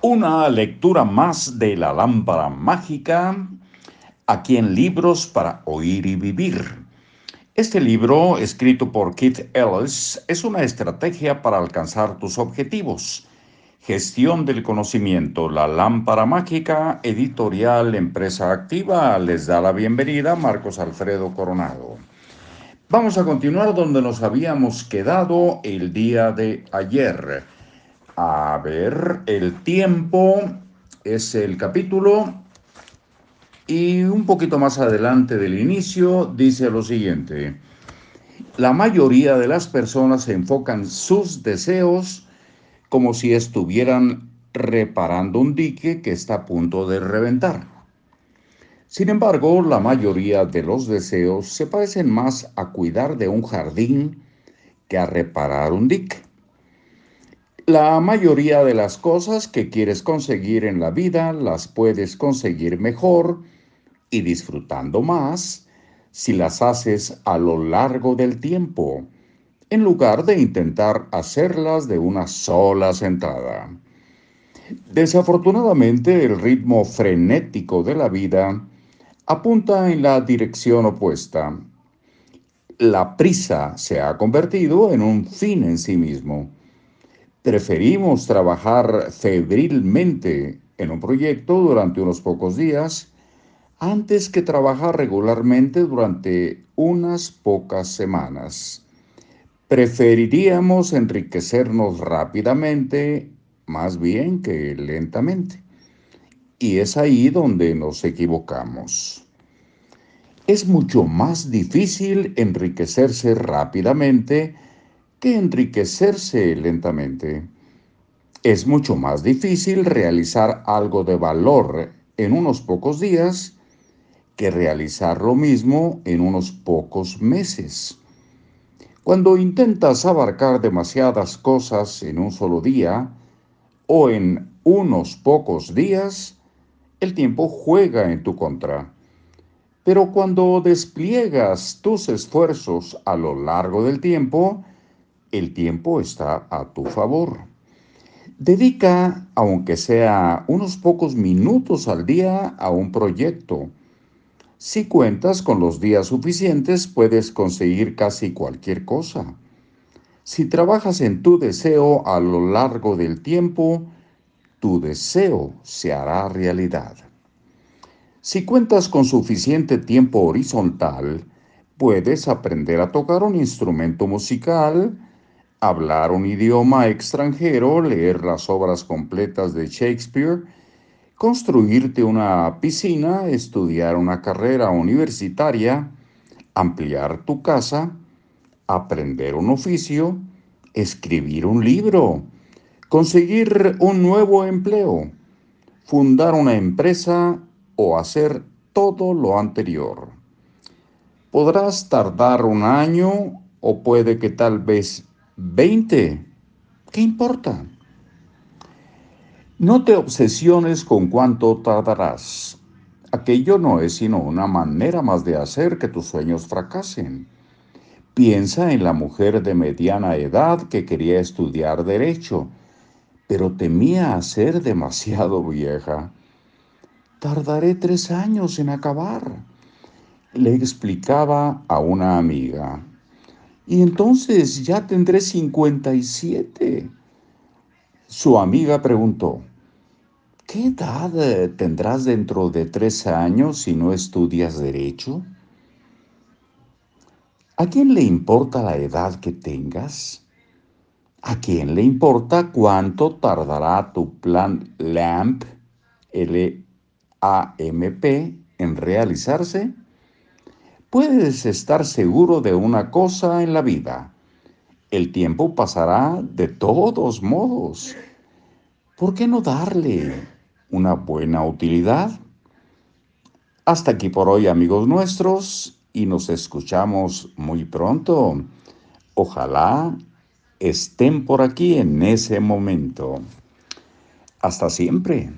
Una lectura más de la lámpara mágica, aquí en Libros para Oír y Vivir. Este libro, escrito por Keith Ellis, es una estrategia para alcanzar tus objetivos. Gestión del conocimiento, la lámpara mágica, editorial Empresa Activa, les da la bienvenida Marcos Alfredo Coronado. Vamos a continuar donde nos habíamos quedado el día de ayer. A ver, el tiempo es el capítulo y un poquito más adelante del inicio dice lo siguiente. La mayoría de las personas enfocan sus deseos como si estuvieran reparando un dique que está a punto de reventar. Sin embargo, la mayoría de los deseos se parecen más a cuidar de un jardín que a reparar un dique. La mayoría de las cosas que quieres conseguir en la vida las puedes conseguir mejor y disfrutando más si las haces a lo largo del tiempo, en lugar de intentar hacerlas de una sola sentada. Desafortunadamente, el ritmo frenético de la vida apunta en la dirección opuesta. La prisa se ha convertido en un fin en sí mismo Preferimos trabajar febrilmente en un proyecto durante unos pocos días antes que trabajar regularmente durante unas pocas semanas. Preferiríamos enriquecernos rápidamente más bien que lentamente. Y es ahí donde nos equivocamos. Es mucho más difícil enriquecerse rápidamente que enriquecerse lentamente. Es mucho más difícil realizar algo de valor en unos pocos días que realizar lo mismo en unos pocos meses. Cuando intentas abarcar demasiadas cosas en un solo día o en unos pocos días, el tiempo juega en tu contra. Pero cuando despliegas tus esfuerzos a lo largo del tiempo, el tiempo está a tu favor. Dedica, aunque sea unos pocos minutos al día, a un proyecto. Si cuentas con los días suficientes, puedes conseguir casi cualquier cosa. Si trabajas en tu deseo a lo largo del tiempo, tu deseo se hará realidad. Si cuentas con suficiente tiempo horizontal, puedes aprender a tocar un instrumento musical, hablar un idioma extranjero, leer las obras completas de Shakespeare, construirte una piscina, estudiar una carrera universitaria, ampliar tu casa, aprender un oficio, escribir un libro, conseguir un nuevo empleo, fundar una empresa o hacer todo lo anterior. Podrás tardar un año o puede que tal vez 20. ¿Qué importa? No te obsesiones con cuánto tardarás. Aquello no es sino una manera más de hacer que tus sueños fracasen. Piensa en la mujer de mediana edad que quería estudiar derecho, pero temía ser demasiado vieja. Tardaré tres años en acabar, le explicaba a una amiga. Y entonces ya tendré 57. Su amiga preguntó, ¿qué edad eh, tendrás dentro de tres años si no estudias derecho? ¿A quién le importa la edad que tengas? ¿A quién le importa cuánto tardará tu plan LAMP, L-A-M-P, en realizarse? Puedes estar seguro de una cosa en la vida. El tiempo pasará de todos modos. ¿Por qué no darle una buena utilidad? Hasta aquí por hoy amigos nuestros y nos escuchamos muy pronto. Ojalá estén por aquí en ese momento. Hasta siempre.